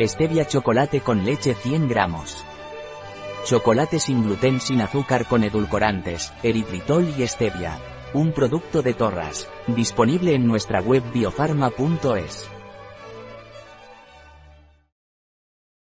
Stevia chocolate con leche 100 gramos. Chocolate sin gluten sin azúcar con edulcorantes, eritritol y stevia. Un producto de Torras. Disponible en nuestra web biofarma.es.